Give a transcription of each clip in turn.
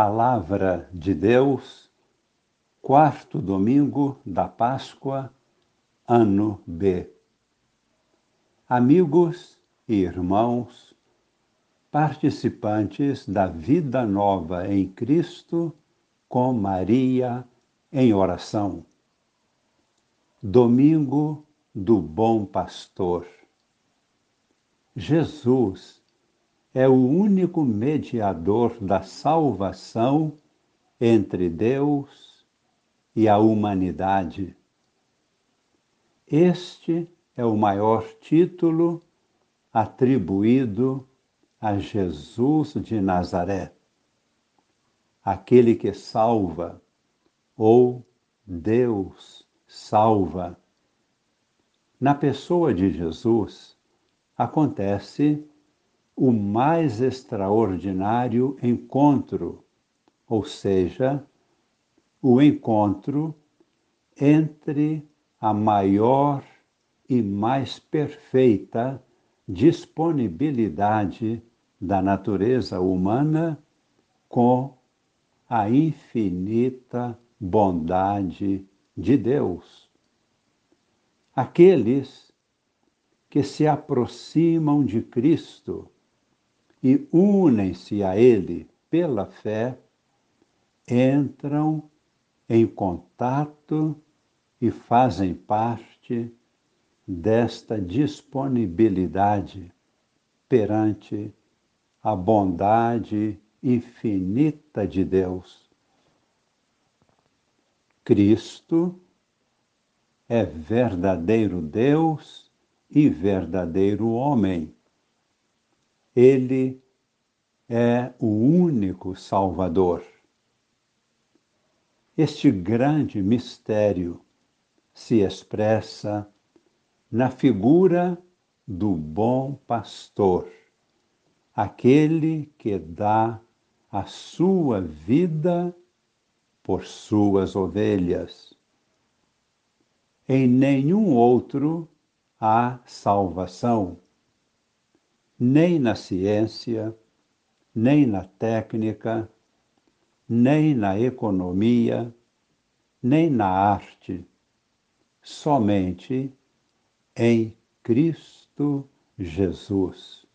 Palavra de Deus, quarto domingo da Páscoa, ano B. Amigos e irmãos, participantes da vida nova em Cristo, com Maria em oração. Domingo do Bom Pastor. Jesus é o único mediador da salvação entre Deus e a humanidade. Este é o maior título atribuído a Jesus de Nazaré, aquele que salva, ou Deus salva. Na pessoa de Jesus acontece o mais extraordinário encontro, ou seja, o encontro entre a maior e mais perfeita disponibilidade da natureza humana com a infinita bondade de Deus. Aqueles que se aproximam de Cristo e unem-se a Ele pela fé, entram em contato e fazem parte desta disponibilidade perante a bondade infinita de Deus. Cristo é verdadeiro Deus e verdadeiro homem ele é o único Salvador. Este grande mistério se expressa na figura do bom pastor, aquele que dá a sua vida por suas ovelhas. Em nenhum outro há salvação nem na ciência, nem na técnica, nem na economia, nem na arte, somente em Cristo Jesus.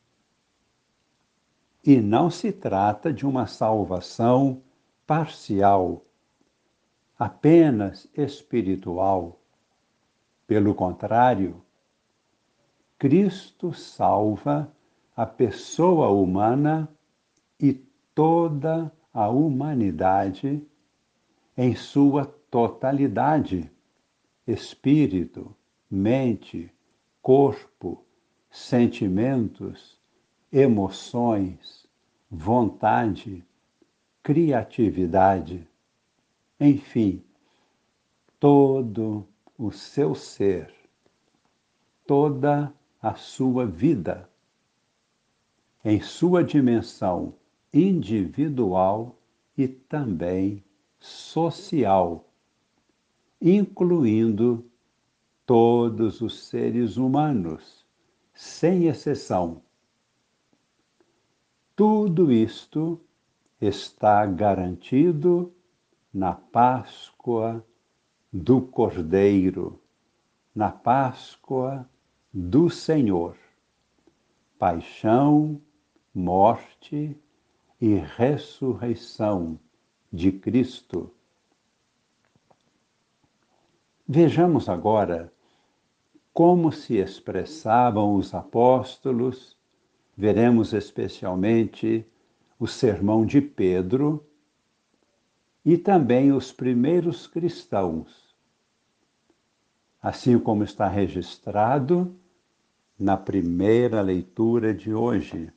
E não se trata de uma salvação parcial, apenas espiritual. Pelo contrário, Cristo salva a pessoa humana e toda a humanidade em sua totalidade espírito, mente, corpo, sentimentos, emoções, vontade, criatividade, enfim, todo o seu ser, toda a sua vida em sua dimensão individual e também social, incluindo todos os seres humanos, sem exceção. Tudo isto está garantido na Páscoa do Cordeiro, na Páscoa do Senhor. Paixão, morte e ressurreição de Cristo. Vejamos agora como se expressavam os apóstolos, veremos especialmente o sermão de Pedro e também os primeiros cristãos, assim como está registrado na primeira leitura de hoje.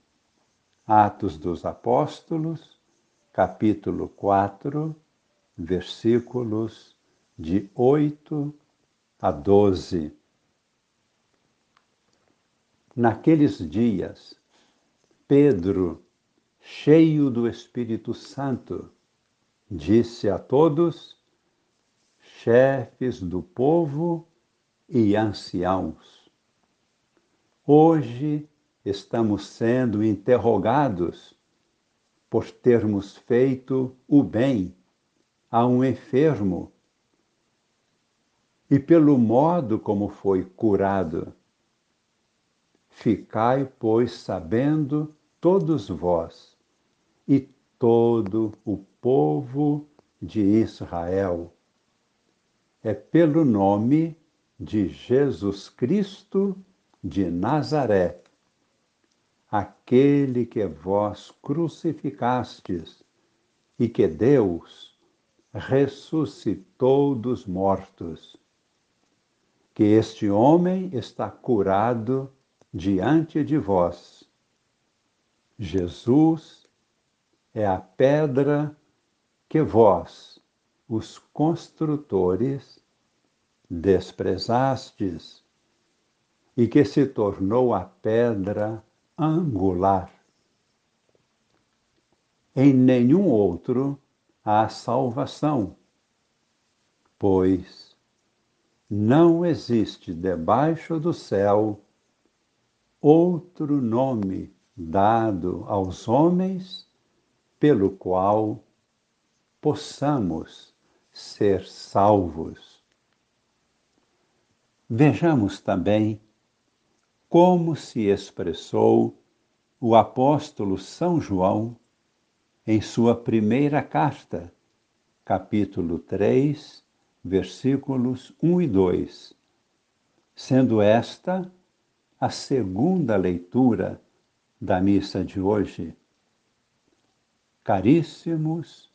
Atos dos Apóstolos, capítulo 4, versículos de 8 a 12. Naqueles dias, Pedro, cheio do Espírito Santo, disse a todos, chefes do povo e anciãos: Hoje estamos sendo interrogados por termos feito o bem a um enfermo e pelo modo como foi curado. Ficai, pois, sabendo todos vós e todo o povo de Israel. É pelo nome de Jesus Cristo de Nazaré, aquele que vós crucificastes e que Deus ressuscitou dos mortos. Que este homem está curado diante de vós. Jesus é a pedra que vós, os construtores, desprezastes e que se tornou a pedra angular. Em nenhum outro há salvação, pois não existe debaixo do céu outro nome dado aos homens pelo qual possamos ser salvos. Vejamos também como se expressou o apóstolo São João em sua primeira carta, capítulo 3, versículos 1 e 2, sendo esta a segunda leitura da missa de hoje. Caríssimos,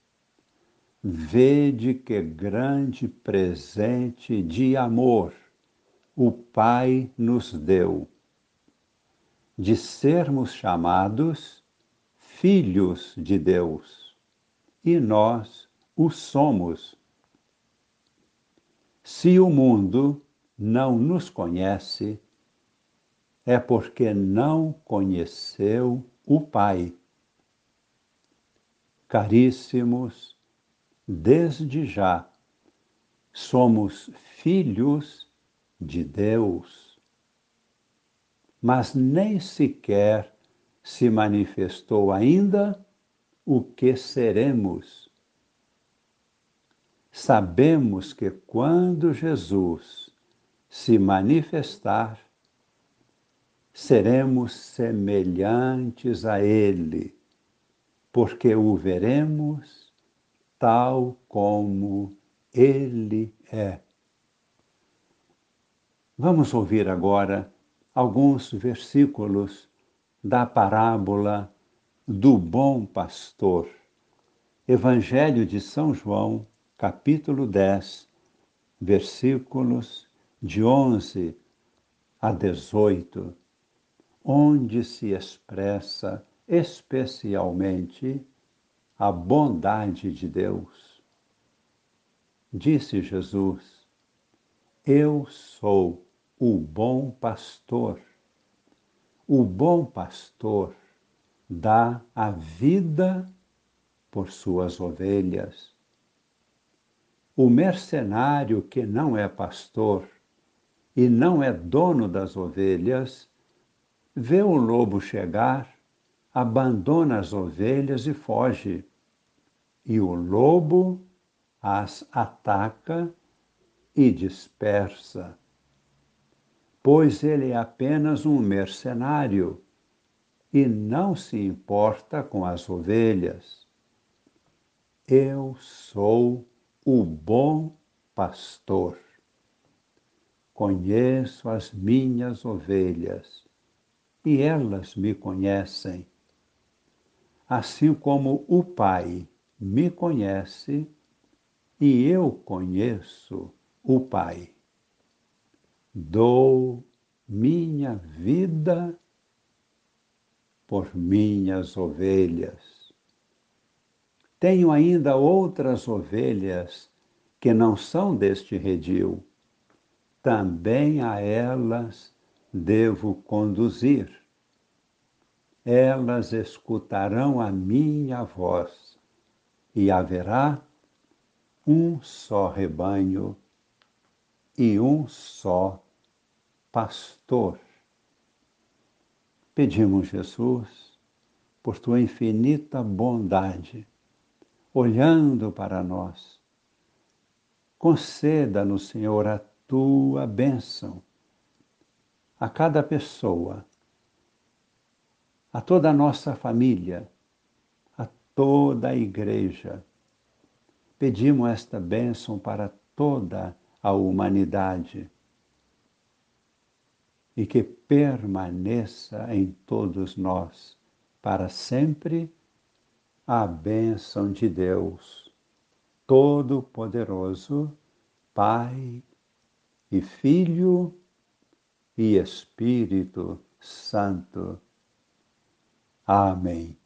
vede que grande presente de amor o Pai nos deu, de sermos chamados filhos de Deus, e nós o somos. Se o mundo não nos conhece, é porque não conheceu o Pai. Caríssimos, desde já somos filhos de Deus, mas nem sequer se manifestou ainda o que seremos. Sabemos que quando Jesus se manifestar, seremos semelhantes a Ele, porque o veremos tal como Ele é. Vamos ouvir agora alguns versículos da parábola do bom pastor. Evangelho de São João, capítulo 10, versículos de 11 a 18, onde se expressa especialmente a bondade de Deus. Disse Jesus: Eu sou o bom pastor. O bom pastor dá a vida por suas ovelhas. O mercenário que não é pastor e não é dono das ovelhas, vê o lobo chegar, abandona as ovelhas e foge. E o lobo as ataca e dispersa pois ele é apenas um mercenário e não se importa com as ovelhas. Eu sou o bom pastor. Conheço as minhas ovelhas e elas me conhecem. Assim como o Pai me conhece e eu conheço o Pai dou minha vida por minhas ovelhas. Tenho ainda outras ovelhas que não são deste redil. Também a elas devo conduzir. Elas escutarão a minha voz e haverá um só rebanho e um só pastor. Pedimos, Jesus, por tua infinita bondade, olhando para nós. Conceda-nos, Senhor, a tua bênção a cada pessoa, a toda a nossa família, a toda a igreja. Pedimos esta bênção para toda a humanidade e que permaneça em todos nós para sempre a bênção de Deus Todo-Poderoso, Pai e Filho e Espírito Santo. Amém.